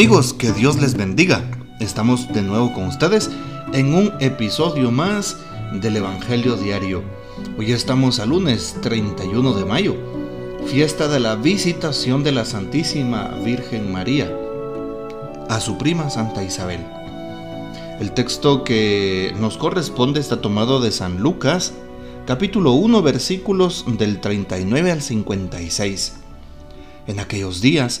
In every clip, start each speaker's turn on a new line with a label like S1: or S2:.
S1: Amigos, que Dios les bendiga. Estamos de nuevo con ustedes en un episodio más del Evangelio Diario. Hoy estamos a lunes 31 de mayo, fiesta de la visitación de la Santísima Virgen María a su prima Santa Isabel. El texto que nos corresponde está tomado de San Lucas, capítulo 1, versículos del 39 al 56. En aquellos días,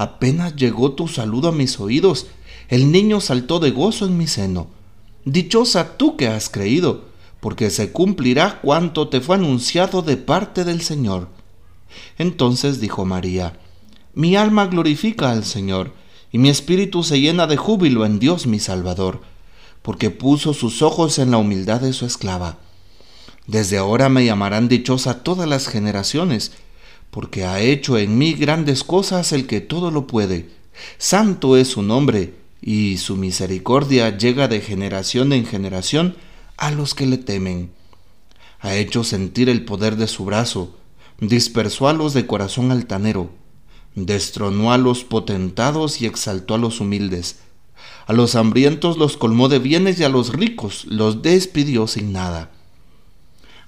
S1: Apenas llegó tu saludo a mis oídos, el niño saltó de gozo en mi seno. Dichosa tú que has creído, porque se cumplirá cuanto te fue anunciado de parte del Señor. Entonces dijo María, Mi alma glorifica al Señor, y mi espíritu se llena de júbilo en Dios mi Salvador, porque puso sus ojos en la humildad de su esclava. Desde ahora me llamarán dichosa todas las generaciones, porque ha hecho en mí grandes cosas el que todo lo puede. Santo es su nombre, y su misericordia llega de generación en generación a los que le temen. Ha hecho sentir el poder de su brazo, dispersó a los de corazón altanero, destronó a los potentados y exaltó a los humildes. A los hambrientos los colmó de bienes y a los ricos los despidió sin nada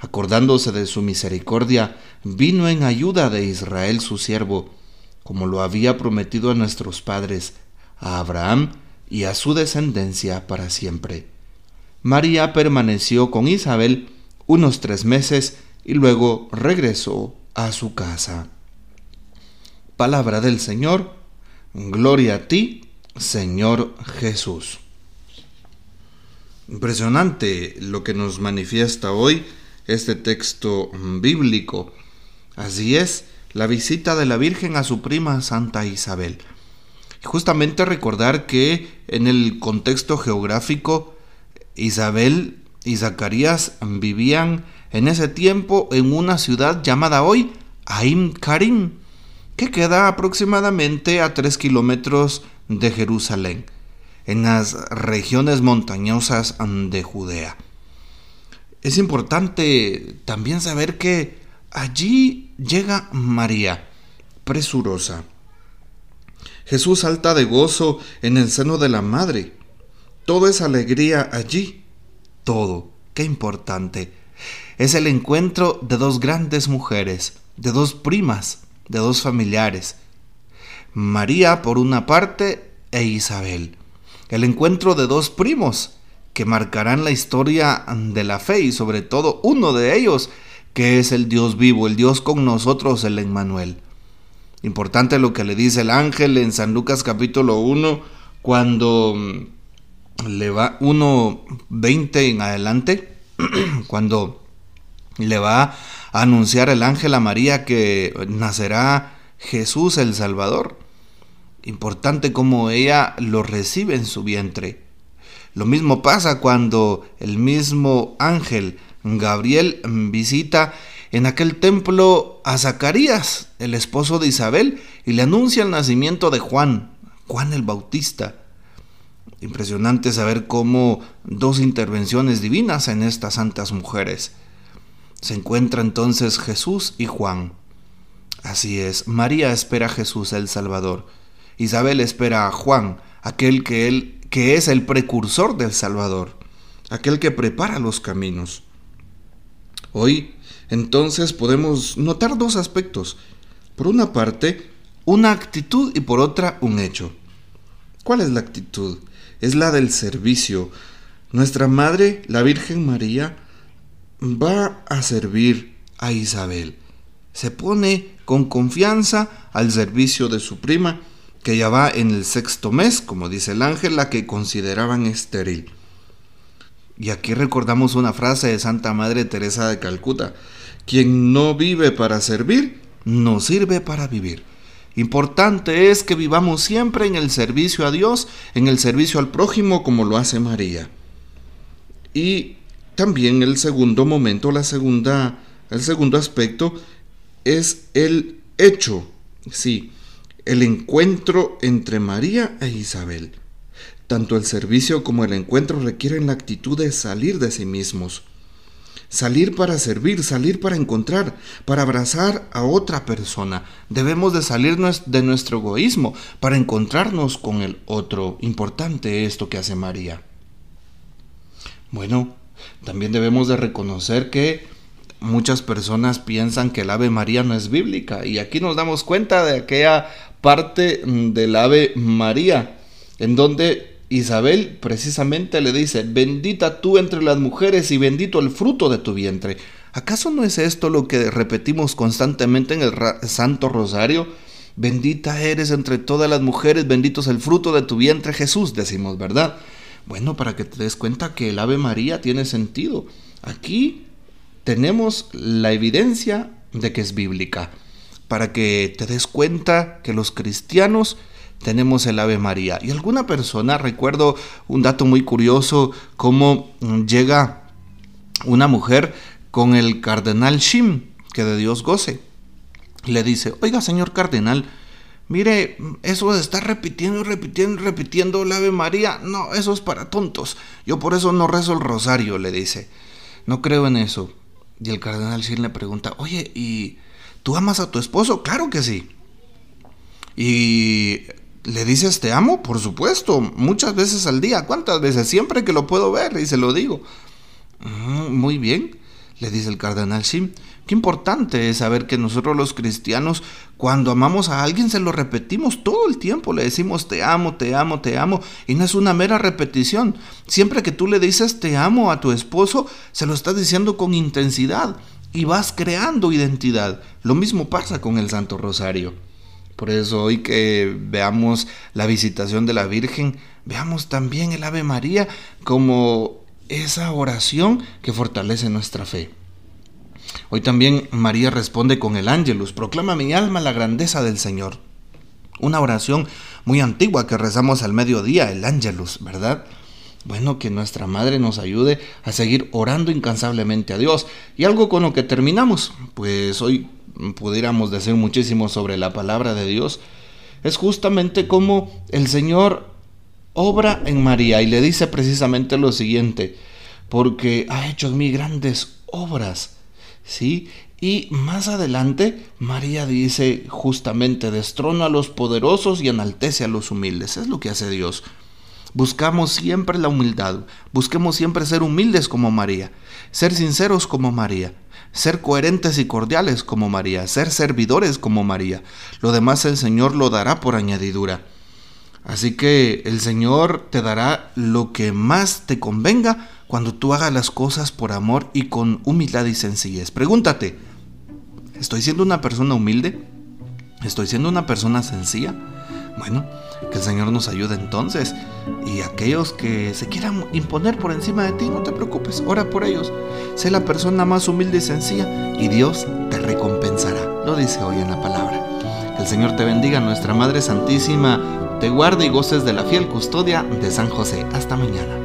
S1: acordándose de su misericordia, vino en ayuda de Israel su siervo, como lo había prometido a nuestros padres, a Abraham y a su descendencia para siempre. María permaneció con Isabel unos tres meses y luego regresó a su casa. Palabra del Señor, gloria a ti, Señor Jesús. Impresionante lo que nos manifiesta hoy este texto bíblico. Así es, la visita de la Virgen a su prima Santa Isabel. Justamente recordar que en el contexto geográfico, Isabel y Zacarías vivían en ese tiempo en una ciudad llamada hoy Aim Karim, que queda aproximadamente a 3 kilómetros de Jerusalén, en las regiones montañosas de Judea. Es importante también saber que allí llega María, presurosa. Jesús salta de gozo en el seno de la madre. Todo es alegría allí. Todo. Qué importante. Es el encuentro de dos grandes mujeres, de dos primas, de dos familiares. María por una parte e Isabel. El encuentro de dos primos, que marcarán la historia de la fe y sobre todo uno de ellos, que es el Dios vivo, el Dios con nosotros, el Emmanuel. Importante lo que le dice el ángel en San Lucas capítulo 1, cuando mm, le va 1.20 en adelante, cuando le va a anunciar el ángel a María que nacerá Jesús el Salvador. Importante como ella lo recibe en su vientre. Lo mismo pasa cuando el mismo ángel Gabriel visita en aquel templo a Zacarías, el esposo de Isabel, y le anuncia el nacimiento de Juan, Juan el Bautista. Impresionante saber cómo dos intervenciones divinas en estas santas mujeres. Se encuentra entonces Jesús y Juan. Así es, María espera a Jesús el Salvador. Isabel espera a Juan, aquel que él que es el precursor del Salvador, aquel que prepara los caminos. Hoy, entonces, podemos notar dos aspectos. Por una parte, una actitud y por otra, un hecho. ¿Cuál es la actitud? Es la del servicio. Nuestra Madre, la Virgen María, va a servir a Isabel. Se pone con confianza al servicio de su prima que ya va en el sexto mes, como dice el ángel, la que consideraban estéril. Y aquí recordamos una frase de Santa Madre Teresa de Calcuta, quien no vive para servir, no sirve para vivir. Importante es que vivamos siempre en el servicio a Dios, en el servicio al prójimo como lo hace María. Y también el segundo momento, la segunda, el segundo aspecto es el hecho, sí, el encuentro entre María e Isabel. Tanto el servicio como el encuentro requieren la actitud de salir de sí mismos. Salir para servir, salir para encontrar, para abrazar a otra persona. Debemos de salir de nuestro egoísmo para encontrarnos con el otro. Importante esto que hace María. Bueno, también debemos de reconocer que muchas personas piensan que el Ave María no es bíblica y aquí nos damos cuenta de aquella parte mm, del Ave María en donde Isabel precisamente le dice, bendita tú entre las mujeres y bendito el fruto de tu vientre. ¿Acaso no es esto lo que repetimos constantemente en el Santo Rosario? Bendita eres entre todas las mujeres, bendito es el fruto de tu vientre Jesús, decimos, ¿verdad? Bueno, para que te des cuenta que el Ave María tiene sentido. Aquí tenemos la evidencia de que es bíblica. Para que te des cuenta que los cristianos tenemos el Ave María. Y alguna persona, recuerdo un dato muy curioso, cómo llega una mujer con el cardenal Shim, que de Dios goce. Le dice, oiga señor cardenal, Mire, eso de estar repitiendo y repitiendo y repitiendo el Ave María, no, eso es para tontos. Yo por eso no rezo el rosario, le dice. No creo en eso. Y el cardenal Shin le pregunta, oye, ¿y tú amas a tu esposo? Claro que sí. Y le dices, te amo, por supuesto, muchas veces al día. ¿Cuántas veces? Siempre que lo puedo ver y se lo digo. Mm, muy bien, le dice el cardenal Shin. Qué importante es saber que nosotros los cristianos, cuando amamos a alguien, se lo repetimos todo el tiempo. Le decimos te amo, te amo, te amo. Y no es una mera repetición. Siempre que tú le dices te amo a tu esposo, se lo estás diciendo con intensidad. Y vas creando identidad. Lo mismo pasa con el Santo Rosario. Por eso hoy que veamos la visitación de la Virgen, veamos también el Ave María como esa oración que fortalece nuestra fe. Hoy también María responde con el ángelus, proclama mi alma la grandeza del Señor. Una oración muy antigua que rezamos al mediodía, el ángelus, ¿verdad? Bueno, que nuestra Madre nos ayude a seguir orando incansablemente a Dios. Y algo con lo que terminamos, pues hoy pudiéramos decir muchísimo sobre la palabra de Dios, es justamente como el Señor obra en María y le dice precisamente lo siguiente, porque ha hecho en mí grandes obras ¿sí? Y más adelante, María dice justamente, destrona a los poderosos y enaltece a los humildes. Es lo que hace Dios. Buscamos siempre la humildad, busquemos siempre ser humildes como María, ser sinceros como María, ser coherentes y cordiales como María, ser servidores como María. Lo demás el Señor lo dará por añadidura. Así que el Señor te dará lo que más te convenga cuando tú hagas las cosas por amor y con humildad y sencillez. Pregúntate, ¿estoy siendo una persona humilde? ¿Estoy siendo una persona sencilla? Bueno, que el Señor nos ayude entonces. Y aquellos que se quieran imponer por encima de ti, no te preocupes, ora por ellos. Sé la persona más humilde y sencilla y Dios te recompensará. Lo dice hoy en la palabra. Que el Señor te bendiga, nuestra Madre Santísima, te guarde y goces de la fiel custodia de San José. Hasta mañana.